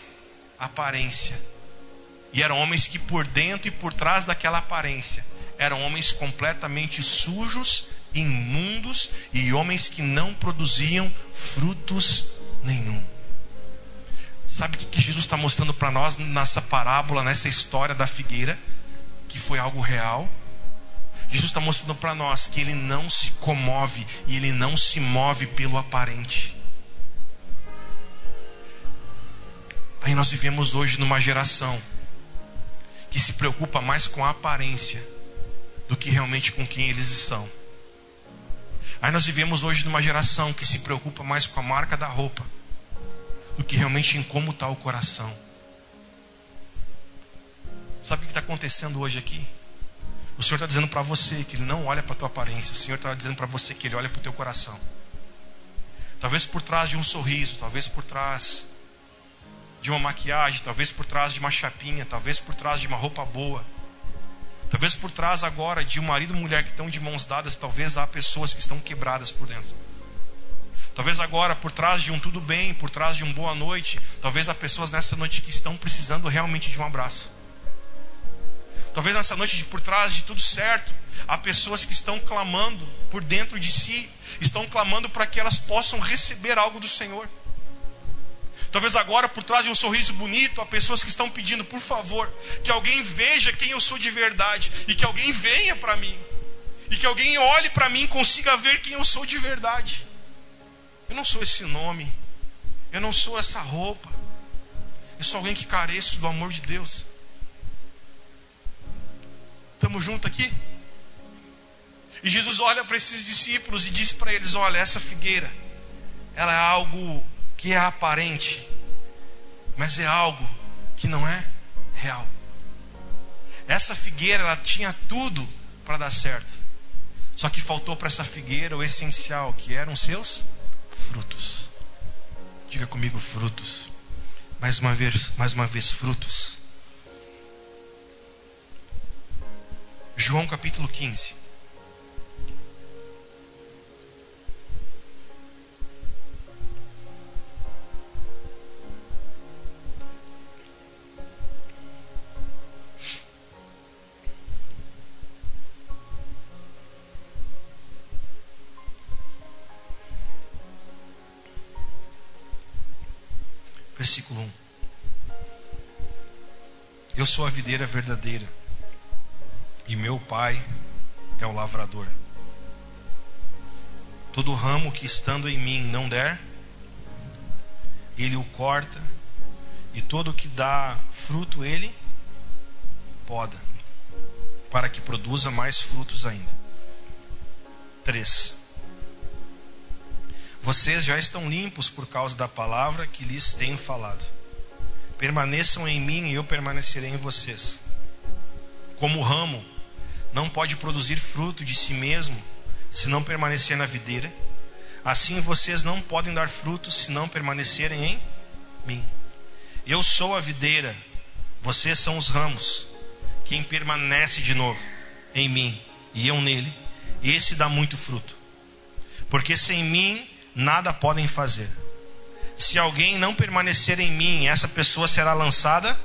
aparência. E eram homens que por dentro e por trás daquela aparência eram homens completamente sujos, imundos e homens que não produziam frutos nenhum. Sabe o que Jesus está mostrando para nós nessa parábola, nessa história da figueira? Que foi algo real. Jesus está mostrando para nós que ele não se comove e ele não se move pelo aparente. Aí nós vivemos hoje numa geração que se preocupa mais com a aparência do que realmente com quem eles estão. Aí nós vivemos hoje numa geração que se preocupa mais com a marca da roupa do que realmente em como está o coração. Sabe o que está acontecendo hoje aqui? O Senhor está dizendo para você que Ele não olha para a tua aparência. O Senhor está dizendo para você que Ele olha para o teu coração. Talvez por trás de um sorriso, talvez por trás de uma maquiagem, talvez por trás de uma chapinha, talvez por trás de uma roupa boa. Talvez por trás agora de um marido e mulher que estão de mãos dadas, talvez há pessoas que estão quebradas por dentro. Talvez agora, por trás de um tudo bem, por trás de um boa noite, talvez há pessoas nessa noite que estão precisando realmente de um abraço. Talvez nessa noite, por trás de tudo certo, há pessoas que estão clamando por dentro de si, estão clamando para que elas possam receber algo do Senhor. Talvez agora, por trás de um sorriso bonito, há pessoas que estão pedindo, por favor, que alguém veja quem eu sou de verdade e que alguém venha para mim. E que alguém olhe para mim e consiga ver quem eu sou de verdade. Eu não sou esse nome. Eu não sou essa roupa. Eu sou alguém que careço do amor de Deus. Estamos juntos aqui? E Jesus olha para esses discípulos e diz para eles: Olha, essa figueira, ela é algo que é aparente, mas é algo que não é real. Essa figueira ela tinha tudo para dar certo. Só que faltou para essa figueira o essencial, que eram seus frutos. Diga comigo frutos. Mais uma vez, mais uma vez frutos. João capítulo 15. Versículo 1. Eu sou a videira verdadeira, e meu pai é o lavrador. Todo ramo que estando em mim não der, ele o corta, e todo que dá fruto, ele poda, para que produza mais frutos ainda. 3. Vocês já estão limpos por causa da palavra que lhes tenho falado. Permaneçam em mim e eu permanecerei em vocês. Como o ramo não pode produzir fruto de si mesmo se não permanecer na videira, assim vocês não podem dar fruto se não permanecerem em mim. Eu sou a videira, vocês são os ramos. Quem permanece de novo em mim e eu nele, esse dá muito fruto. Porque sem mim nada podem fazer. Se alguém não permanecer em mim, essa pessoa será lançada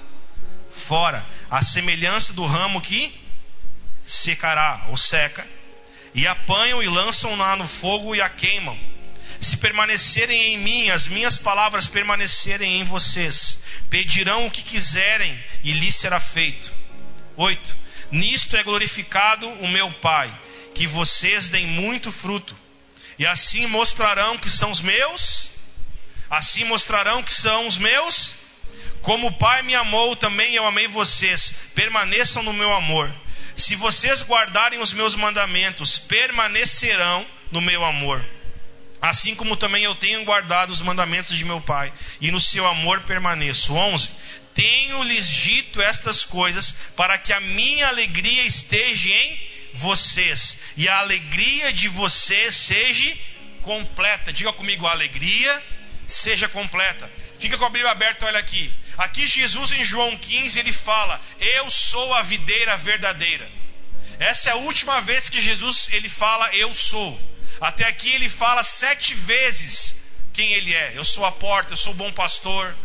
fora, a semelhança do ramo que secará ou seca, e apanham e lançam-na no fogo e a queimam. Se permanecerem em mim, as minhas palavras permanecerem em vocês, pedirão o que quiserem e lhes será feito. 8. Nisto é glorificado o meu Pai, que vocês deem muito fruto e assim mostrarão que são os meus, assim mostrarão que são os meus. Como o Pai me amou, também eu amei vocês. Permaneçam no meu amor. Se vocês guardarem os meus mandamentos, permanecerão no meu amor. Assim como também eu tenho guardado os mandamentos de meu Pai, e no seu amor permaneço. 11. Tenho-lhes dito estas coisas para que a minha alegria esteja em vocês e a alegria de vocês seja completa. Diga comigo, a alegria seja completa. Fica com a Bíblia aberta, olha aqui. Aqui Jesus em João 15 ele fala: "Eu sou a videira verdadeira". Essa é a última vez que Jesus ele fala eu sou. Até aqui ele fala sete vezes quem ele é. Eu sou a porta, eu sou o bom pastor,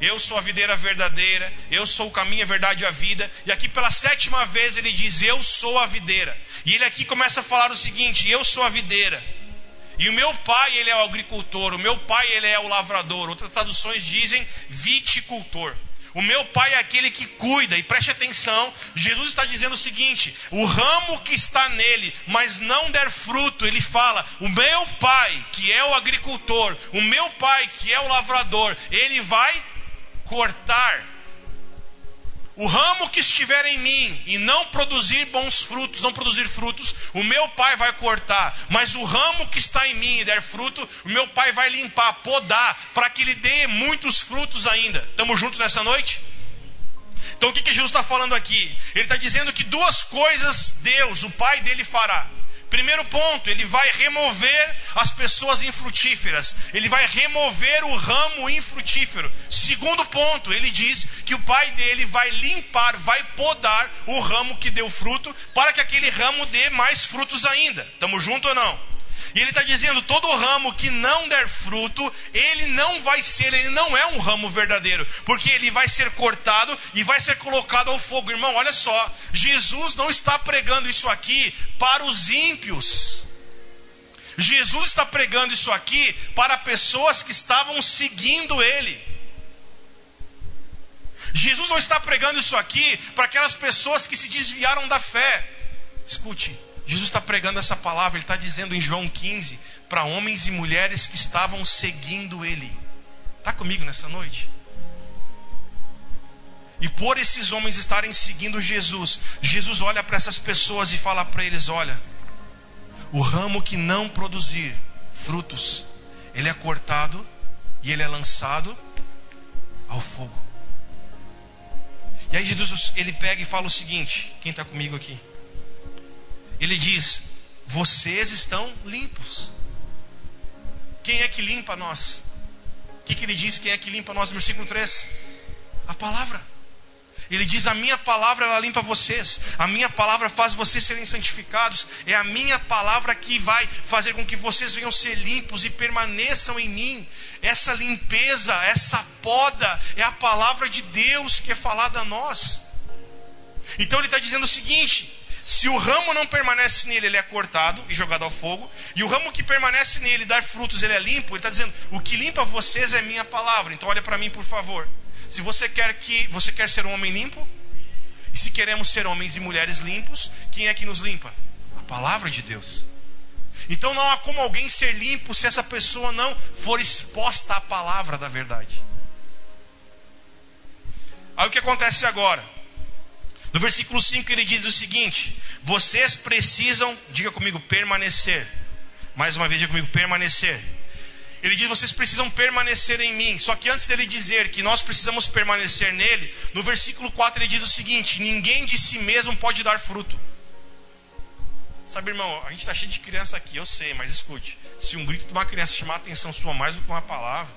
eu sou a videira verdadeira, eu sou o caminho, a verdade e a vida. E aqui pela sétima vez ele diz: Eu sou a videira. E ele aqui começa a falar o seguinte: Eu sou a videira. E o meu pai, ele é o agricultor, o meu pai, ele é o lavrador. Outras traduções dizem viticultor. O meu pai é aquele que cuida, e preste atenção, Jesus está dizendo o seguinte: o ramo que está nele, mas não der fruto, ele fala: o meu pai, que é o agricultor, o meu pai, que é o lavrador, ele vai cortar o ramo que estiver em mim e não produzir bons frutos, não produzir frutos, o meu pai vai cortar. Mas o ramo que está em mim e der fruto, o meu pai vai limpar, podar, para que ele dê muitos frutos ainda. Estamos juntos nessa noite? Então o que, que Jesus está falando aqui? Ele está dizendo que duas coisas Deus, o Pai dele, fará. Primeiro ponto, ele vai remover as pessoas infrutíferas. Ele vai remover o ramo infrutífero. Segundo ponto, ele diz que o pai dele vai limpar, vai podar o ramo que deu fruto, para que aquele ramo dê mais frutos ainda. Estamos juntos ou não? E ele está dizendo: todo ramo que não der fruto, ele não vai ser, ele não é um ramo verdadeiro, porque ele vai ser cortado e vai ser colocado ao fogo. Irmão, olha só, Jesus não está pregando isso aqui para os ímpios. Jesus está pregando isso aqui para pessoas que estavam seguindo ele. Jesus não está pregando isso aqui para aquelas pessoas que se desviaram da fé. Escute, Jesus está pregando essa palavra, ele está dizendo em João 15 para homens e mulheres que estavam seguindo ele. Está comigo nessa noite? E por esses homens estarem seguindo Jesus, Jesus olha para essas pessoas e fala para eles: Olha, o ramo que não produzir frutos, ele é cortado e ele é lançado ao fogo. E aí Jesus ele pega e fala o seguinte: quem está comigo aqui? Ele diz: vocês estão limpos. Quem é que limpa nós? O que, que ele diz? Quem é que limpa nós? Versículo 3: a palavra. Ele diz: A minha palavra ela limpa vocês, a minha palavra faz vocês serem santificados, é a minha palavra que vai fazer com que vocês venham ser limpos e permaneçam em mim. Essa limpeza, essa poda, é a palavra de Deus que é falada a nós. Então ele está dizendo o seguinte: se o ramo não permanece nele, ele é cortado e jogado ao fogo. E o ramo que permanece nele, dar frutos, ele é limpo. Ele está dizendo: o que limpa vocês é minha palavra. Então olha para mim, por favor. Se você quer que você quer ser um homem limpo, e se queremos ser homens e mulheres limpos, quem é que nos limpa? A palavra de Deus. Então não há como alguém ser limpo se essa pessoa não for exposta à palavra da verdade. Aí o que acontece agora? No versículo 5 ele diz o seguinte: Vocês precisam, diga comigo, permanecer. Mais uma vez, diga comigo, permanecer. Ele diz: vocês precisam permanecer em mim. Só que antes dele dizer que nós precisamos permanecer nele, no versículo 4 ele diz o seguinte: ninguém de si mesmo pode dar fruto. Sabe, irmão, a gente está cheio de criança aqui, eu sei, mas escute: se um grito de uma criança chamar a atenção sua mais do que uma palavra,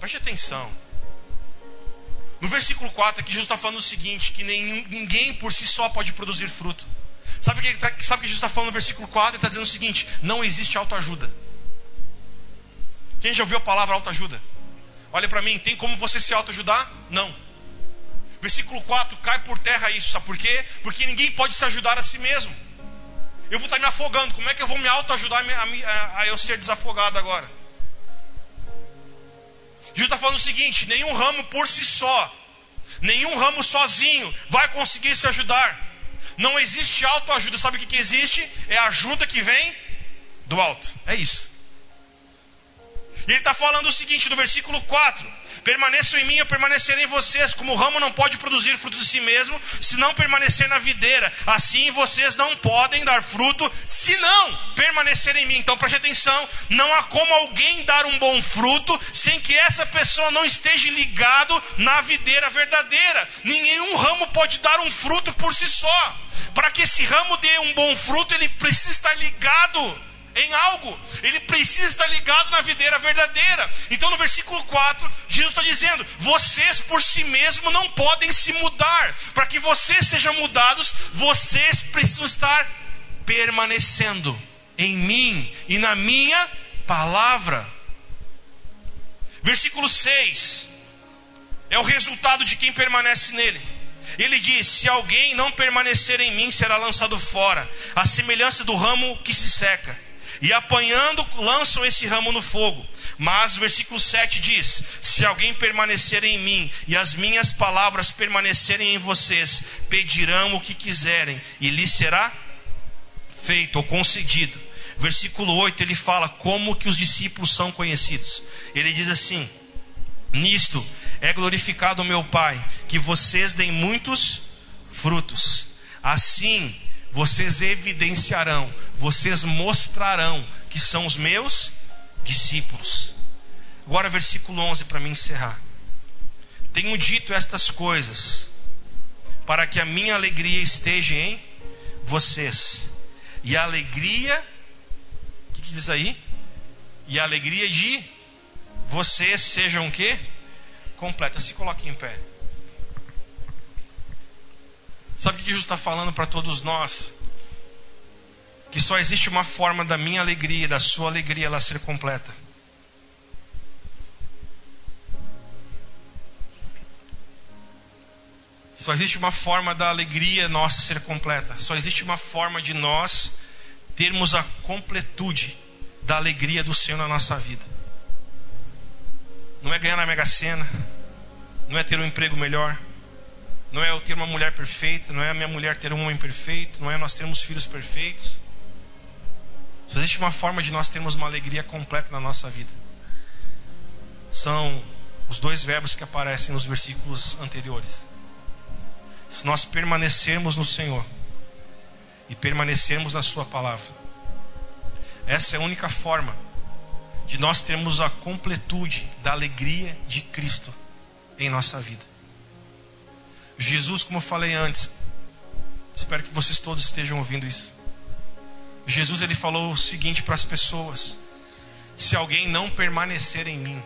preste atenção. No versículo 4 aqui, Jesus está falando o seguinte: que nenhum, ninguém por si só pode produzir fruto. Sabe o que, tá, sabe que Jesus está falando no versículo 4? Ele está dizendo o seguinte: não existe autoajuda. Quem já ouviu a palavra autoajuda? Olha para mim, tem como você se autoajudar? Não. Versículo 4, cai por terra isso, sabe por quê? Porque ninguém pode se ajudar a si mesmo. Eu vou estar me afogando, como é que eu vou me autoajudar a, a, a eu ser desafogado agora? Jesus está falando o seguinte: nenhum ramo por si só, nenhum ramo sozinho vai conseguir se ajudar. Não existe autoajuda, sabe o que, que existe? É a ajuda que vem do alto. É isso. E ele está falando o seguinte no versículo 4: Permaneçam em mim, eu permanecerei em vocês. Como o ramo não pode produzir fruto de si mesmo, se não permanecer na videira, assim vocês não podem dar fruto, se não permanecer em mim. Então preste atenção: não há como alguém dar um bom fruto sem que essa pessoa não esteja ligado na videira verdadeira. Nenhum ramo pode dar um fruto por si só. Para que esse ramo dê um bom fruto, ele precisa estar ligado em algo, ele precisa estar ligado na videira verdadeira. Então, no versículo 4, Jesus está dizendo: vocês por si mesmos não podem se mudar. Para que vocês sejam mudados, vocês precisam estar permanecendo em mim e na minha palavra. Versículo 6 é o resultado de quem permanece nele. Ele diz: Se alguém não permanecer em mim, será lançado fora, a semelhança do ramo que se seca e apanhando lançam esse ramo no fogo. Mas o versículo 7 diz: Se alguém permanecer em mim e as minhas palavras permanecerem em vocês, pedirão o que quiserem e lhes será feito ou concedido. Versículo 8 ele fala como que os discípulos são conhecidos. Ele diz assim: Nisto é glorificado o meu Pai, que vocês deem muitos frutos. Assim, vocês evidenciarão, vocês mostrarão que são os meus discípulos. Agora, versículo 11 para me encerrar. Tenho dito estas coisas para que a minha alegria esteja em vocês. E a alegria, o que, que, diz aí? E a alegria de vocês sejam o quê? Completa. Se coloque em pé. Sabe o que Jesus está falando para todos nós? Que só existe uma forma da minha alegria e da sua alegria ela ser completa. Só existe uma forma da alegria nossa ser completa. Só existe uma forma de nós termos a completude da alegria do Senhor na nossa vida. Não é ganhar na Mega Sena, não é ter um emprego melhor, não é eu ter uma mulher perfeita, não é a minha mulher ter um homem perfeito, não é nós termos filhos perfeitos. Só existe uma forma de nós termos uma alegria completa na nossa vida. São os dois verbos que aparecem nos versículos anteriores. Se nós permanecermos no Senhor e permanecermos na Sua palavra, essa é a única forma de nós termos a completude da alegria de Cristo em nossa vida. Jesus, como eu falei antes, espero que vocês todos estejam ouvindo isso. Jesus ele falou o seguinte para as pessoas: se alguém não permanecer em mim,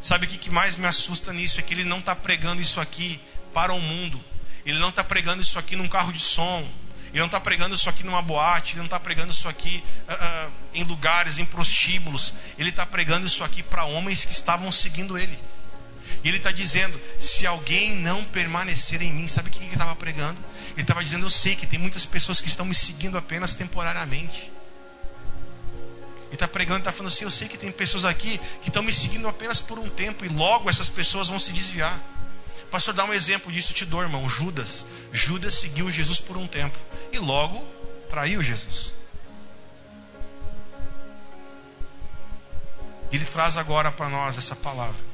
sabe o que mais me assusta nisso? É que ele não está pregando isso aqui para o mundo, ele não está pregando isso aqui num carro de som, ele não está pregando isso aqui numa boate, ele não está pregando isso aqui uh, uh, em lugares, em prostíbulos. Ele está pregando isso aqui para homens que estavam seguindo ele. E ele está dizendo: se alguém não permanecer em mim, sabe o que ele estava pregando? Ele estava dizendo: eu sei que tem muitas pessoas que estão me seguindo apenas temporariamente. Ele está pregando, está falando assim: eu sei que tem pessoas aqui que estão me seguindo apenas por um tempo e logo essas pessoas vão se desviar. Pastor, dá um exemplo disso, te dou, irmão. Judas. Judas seguiu Jesus por um tempo e logo traiu Jesus. Ele traz agora para nós essa palavra.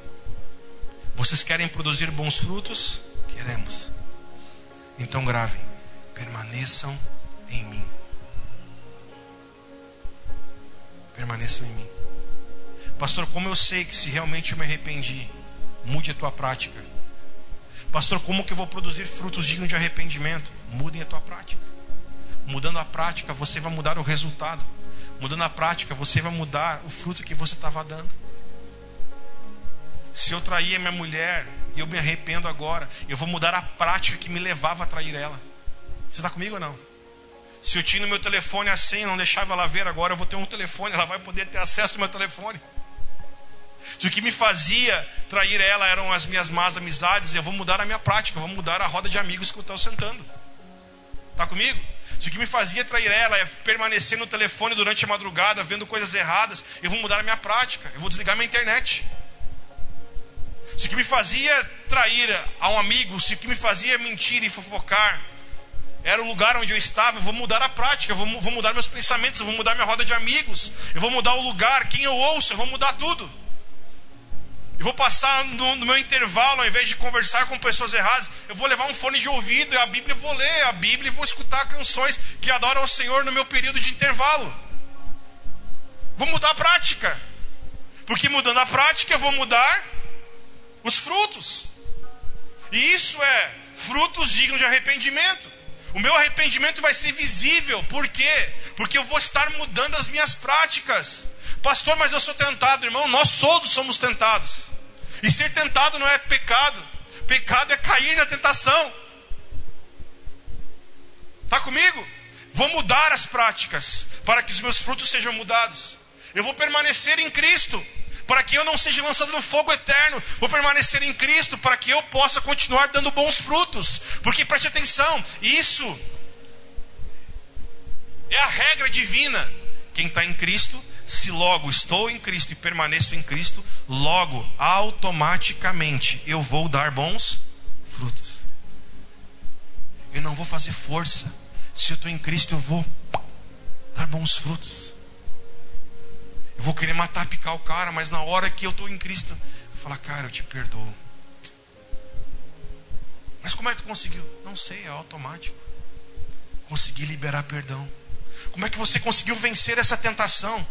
Vocês querem produzir bons frutos? Queremos. Então gravem. Permaneçam em mim. Permaneçam em mim. Pastor, como eu sei que se realmente eu me arrependi, mude a tua prática. Pastor, como que eu vou produzir frutos dignos de arrependimento? Mudem a tua prática. Mudando a prática, você vai mudar o resultado. Mudando a prática, você vai mudar o fruto que você estava dando. Se eu trair a minha mulher e eu me arrependo agora, eu vou mudar a prática que me levava a trair ela. Você está comigo ou não? Se eu tinha no meu telefone a senha, não deixava ela ver, agora eu vou ter um telefone, ela vai poder ter acesso ao meu telefone. Se o que me fazia trair ela eram as minhas más amizades, eu vou mudar a minha prática, eu vou mudar a roda de amigos que eu estou sentando. Está comigo? Se o que me fazia trair ela é permanecer no telefone durante a madrugada, vendo coisas erradas, eu vou mudar a minha prática, eu vou desligar minha internet. Se o que me fazia trair a um amigo, se o que me fazia mentir e fofocar, era o lugar onde eu estava, eu vou mudar a prática, eu vou, vou mudar meus pensamentos, eu vou mudar minha roda de amigos, eu vou mudar o lugar, quem eu ouço, eu vou mudar tudo. Eu vou passar no, no, meu intervalo, ao invés de conversar com pessoas erradas, eu vou levar um fone de ouvido e a Bíblia, vou ler a Bíblia e vou escutar canções que adoram ao Senhor no meu período de intervalo. Vou mudar a prática. Porque mudando a prática, eu vou mudar os frutos. E isso é frutos dignos de arrependimento. O meu arrependimento vai ser visível. Por quê? Porque eu vou estar mudando as minhas práticas. Pastor, mas eu sou tentado, irmão. Nós todos somos tentados. E ser tentado não é pecado. Pecado é cair na tentação. Está comigo? Vou mudar as práticas para que os meus frutos sejam mudados. Eu vou permanecer em Cristo para que eu não seja lançado no fogo eterno. Vou permanecer em Cristo para que eu possa continuar dando bons frutos. Porque preste atenção, isso é a regra divina. Quem está em Cristo se logo estou em Cristo e permaneço em Cristo, logo, automaticamente, eu vou dar bons frutos. Eu não vou fazer força. Se eu estou em Cristo, eu vou dar bons frutos. Eu vou querer matar, picar o cara, mas na hora que eu estou em Cristo, eu falo, cara, eu te perdoo. Mas como é que tu conseguiu? Não sei, é automático. Consegui liberar perdão. Como é que você conseguiu vencer essa tentação?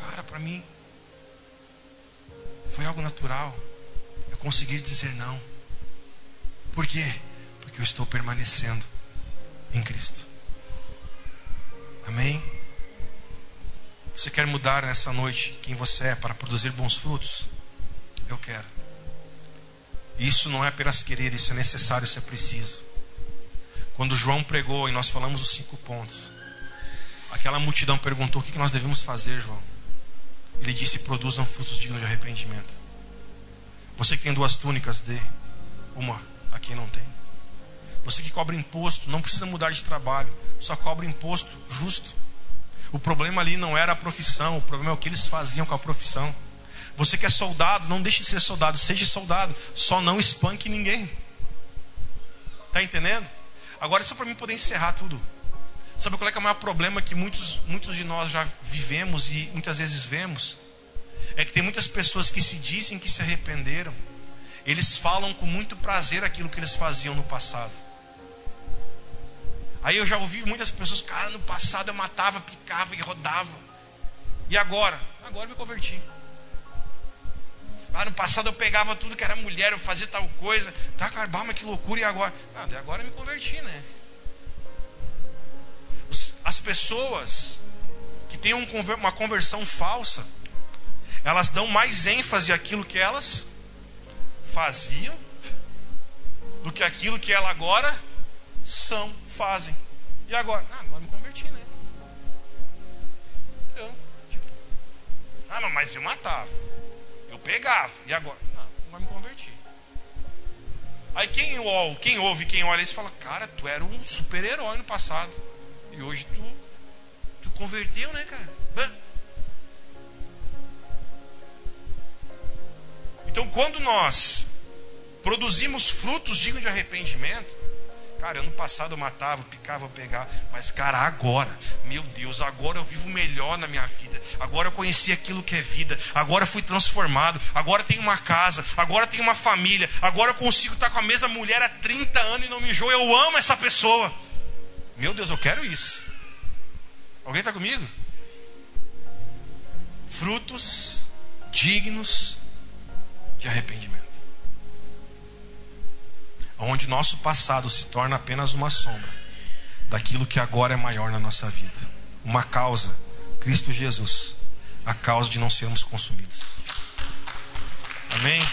Cara, para mim foi algo natural. Eu consegui dizer não. Por quê? Porque eu estou permanecendo em Cristo. Amém? Você quer mudar nessa noite quem você é para produzir bons frutos? Eu quero. Isso não é apenas querer, isso é necessário, isso é preciso. Quando João pregou e nós falamos os cinco pontos, aquela multidão perguntou: o que nós devemos fazer, João? Ele disse: produzam frutos dignos de arrependimento. Você que tem duas túnicas, dê uma a quem não tem. Você que cobra imposto, não precisa mudar de trabalho, só cobra imposto justo. O problema ali não era a profissão, o problema é o que eles faziam com a profissão. Você que é soldado, não deixe de ser soldado, seja soldado, só não espanque ninguém. Tá entendendo? Agora, só para mim poder encerrar tudo. Sabe qual é, é o maior problema que muitos, muitos de nós já vivemos e muitas vezes vemos? É que tem muitas pessoas que se dizem que se arrependeram, eles falam com muito prazer aquilo que eles faziam no passado. Aí eu já ouvi muitas pessoas, cara, no passado eu matava, picava e rodava. E agora? Agora eu me converti. Ah, no passado eu pegava tudo que era mulher, eu fazia tal coisa. Tá, cara, mas que loucura, e agora? Ah, de agora eu me converti, né? As pessoas que têm uma conversão falsa, elas dão mais ênfase àquilo que elas faziam do que aquilo que ela agora são, fazem. E agora? Ah, agora me converti, né? Eu, tipo, ah, mas eu matava. Eu pegava. E agora? Não, agora me converti. Aí quem ouve, quem ouve, quem olha isso fala, cara, tu era um super-herói no passado. E hoje tu, tu converteu, né, cara? Então quando nós produzimos frutos dignos de arrependimento, Cara, ano passado eu matava, eu picava, eu pegava. Mas, cara, agora, meu Deus, agora eu vivo melhor na minha vida. Agora eu conheci aquilo que é vida. Agora eu fui transformado. Agora tenho uma casa. Agora tenho uma família. Agora eu consigo estar com a mesma mulher há 30 anos e não me enjoo. Eu amo essa pessoa. Meu Deus, eu quero isso. Alguém está comigo? Frutos dignos de arrependimento onde nosso passado se torna apenas uma sombra daquilo que agora é maior na nossa vida. Uma causa, Cristo Jesus, a causa de não sermos consumidos. Amém?